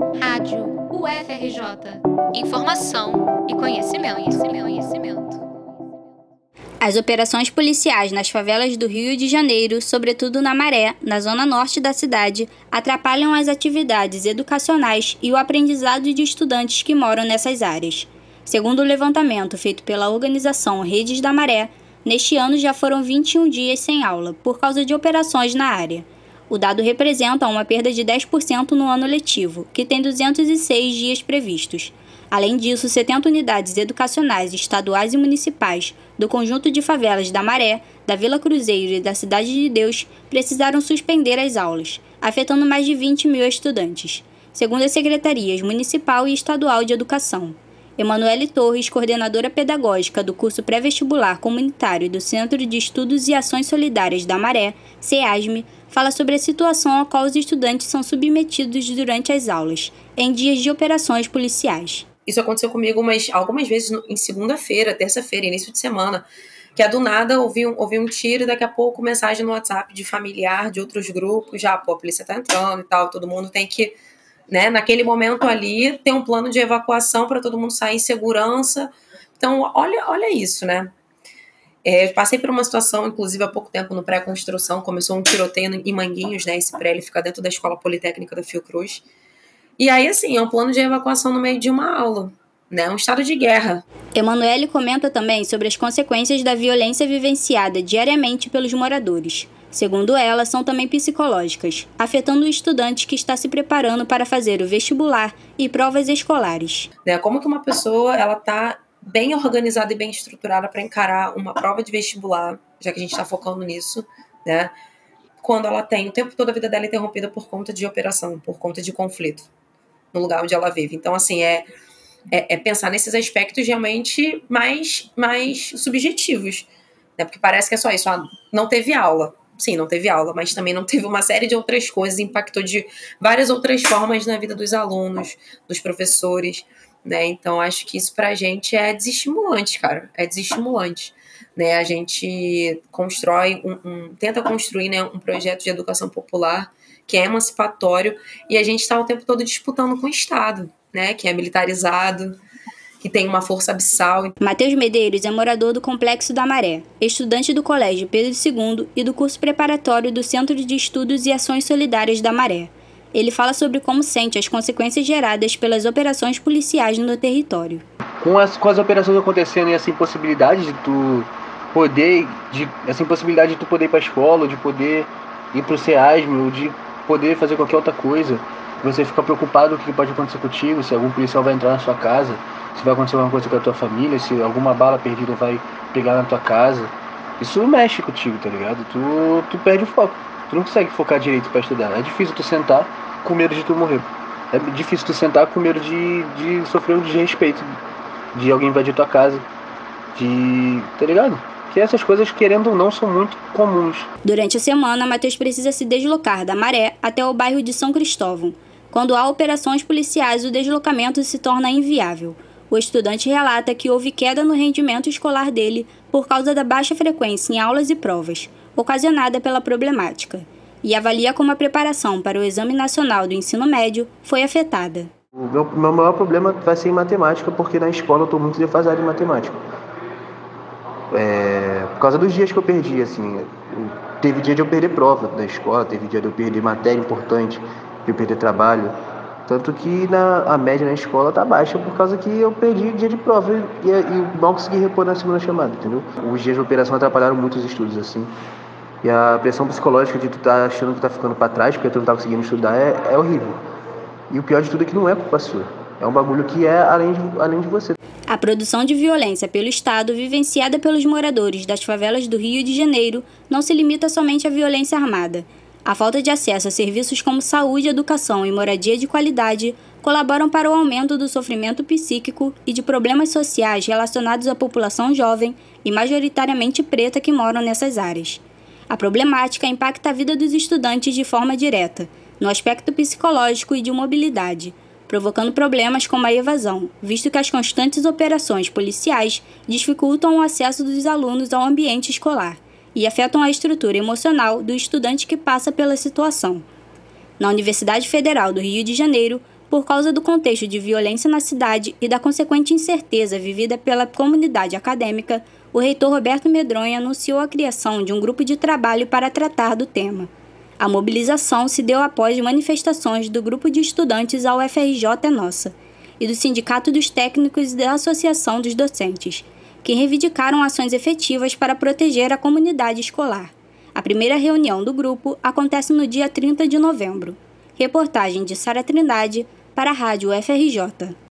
Rádio UFRJ. Informação e conhecimento, conhecimento, conhecimento. As operações policiais nas favelas do Rio de Janeiro, sobretudo na Maré, na zona norte da cidade, atrapalham as atividades educacionais e o aprendizado de estudantes que moram nessas áreas. Segundo o levantamento feito pela organização Redes da Maré, neste ano já foram 21 dias sem aula, por causa de operações na área. O dado representa uma perda de 10% no ano letivo, que tem 206 dias previstos. Além disso, 70 unidades educacionais estaduais e municipais do conjunto de favelas da Maré, da Vila Cruzeiro e da Cidade de Deus precisaram suspender as aulas, afetando mais de 20 mil estudantes, segundo as secretarias municipal e estadual de educação. Emanuele Torres, coordenadora pedagógica do curso pré-vestibular comunitário do Centro de Estudos e Ações Solidárias da Maré, CEASME, fala sobre a situação a qual os estudantes são submetidos durante as aulas, em dias de operações policiais. Isso aconteceu comigo umas, algumas vezes em segunda-feira, terça-feira, início de semana, que é do nada ouvi um, ouvi um tiro e daqui a pouco mensagem no WhatsApp de familiar de outros grupos, já, pô, a polícia tá entrando e tal, todo mundo tem que né? Naquele momento ali, tem um plano de evacuação para todo mundo sair em segurança. Então, olha, olha isso, né? É, passei por uma situação, inclusive há pouco tempo, no pré-construção, começou um tiroteio em Manguinhos, né? Esse pré ele fica dentro da Escola Politécnica da Fiocruz. E aí, assim, é um plano de evacuação no meio de uma aula, né? Um estado de guerra. Emanuele comenta também sobre as consequências da violência vivenciada diariamente pelos moradores. Segundo ela, são também psicológicas, afetando o estudante que está se preparando para fazer o vestibular e provas escolares. Né, como que uma pessoa ela está bem organizada e bem estruturada para encarar uma prova de vestibular, já que a gente está focando nisso, né? Quando ela tem o tempo todo a vida dela interrompida por conta de operação, por conta de conflito no lugar onde ela vive. Então, assim, é, é, é pensar nesses aspectos realmente mais, mais subjetivos, né? Porque parece que é só isso, ah, não teve aula sim, não teve aula, mas também não teve uma série de outras coisas, impactou de várias outras formas na vida dos alunos, dos professores, né? Então acho que isso pra gente é desestimulante, cara, é desestimulante. Né, a gente constrói um, um tenta construir né, um projeto de educação popular que é emancipatório e a gente está o tempo todo disputando com o Estado, né, que é militarizado, que tem uma força abissal. Matheus Medeiros é morador do Complexo da Maré, estudante do Colégio Pedro II e do curso preparatório do Centro de Estudos e Ações Solidárias da Maré. Ele fala sobre como sente as consequências geradas pelas operações policiais no território. Com as, com as operações acontecendo e essa impossibilidade de tu poder, de, essa impossibilidade de tu poder ir para a escola, de poder ir para o SEASM, ou de poder fazer qualquer outra coisa, você fica preocupado com o que pode acontecer contigo, se algum policial vai entrar na sua casa, se vai acontecer alguma coisa com a tua família, se alguma bala perdida vai pegar na tua casa. Isso mexe contigo, tá ligado? Tu, tu perde o foco. Tu não consegue focar direito para estudar. É difícil tu sentar com medo de tu morrer. É difícil tu sentar com medo de, de sofrer um desrespeito, de alguém invadir tua casa, de. tá ligado? que essas coisas, querendo ou não, são muito comuns. Durante a semana, Matheus precisa se deslocar da Maré até o bairro de São Cristóvão. Quando há operações policiais, o deslocamento se torna inviável. O estudante relata que houve queda no rendimento escolar dele por causa da baixa frequência em aulas e provas, ocasionada pela problemática, e avalia como a preparação para o Exame Nacional do Ensino Médio foi afetada. O meu, meu maior problema vai ser em matemática, porque na escola eu estou muito defasado em matemática. É, por causa dos dias que eu perdi, assim, teve dia de eu perder prova da escola, teve dia de eu perder matéria importante, de eu perder trabalho. Tanto que na, a média na escola tá baixa por causa que eu perdi dia de prova e, e, e mal consegui repor na segunda chamada, entendeu? Os dias de operação atrapalharam muito os estudos, assim. E a pressão psicológica de tu tá achando que tá ficando para trás porque tu não tá conseguindo estudar é, é horrível. E o pior de tudo é que não é culpa sua. É um bagulho que é além de, além de você. A produção de violência pelo Estado, vivenciada pelos moradores das favelas do Rio de Janeiro, não se limita somente à violência armada. A falta de acesso a serviços como saúde, educação e moradia de qualidade colaboram para o aumento do sofrimento psíquico e de problemas sociais relacionados à população jovem e majoritariamente preta que moram nessas áreas. A problemática impacta a vida dos estudantes de forma direta, no aspecto psicológico e de mobilidade, provocando problemas como a evasão, visto que as constantes operações policiais dificultam o acesso dos alunos ao ambiente escolar e afetam a estrutura emocional do estudante que passa pela situação. Na Universidade Federal do Rio de Janeiro, Por causa do contexto de violência na cidade e da consequente incerteza vivida pela comunidade acadêmica, o reitor Roberto Medronha anunciou a criação de um grupo de trabalho para tratar do tema. A mobilização se deu após manifestações do grupo de estudantes ao é Nossa e do Sindicato dos Técnicos e da Associação dos Docentes, que reivindicaram ações efetivas para proteger a comunidade escolar. A primeira reunião do grupo acontece no dia 30 de novembro. Reportagem de Sara Trindade para a Rádio FRJ.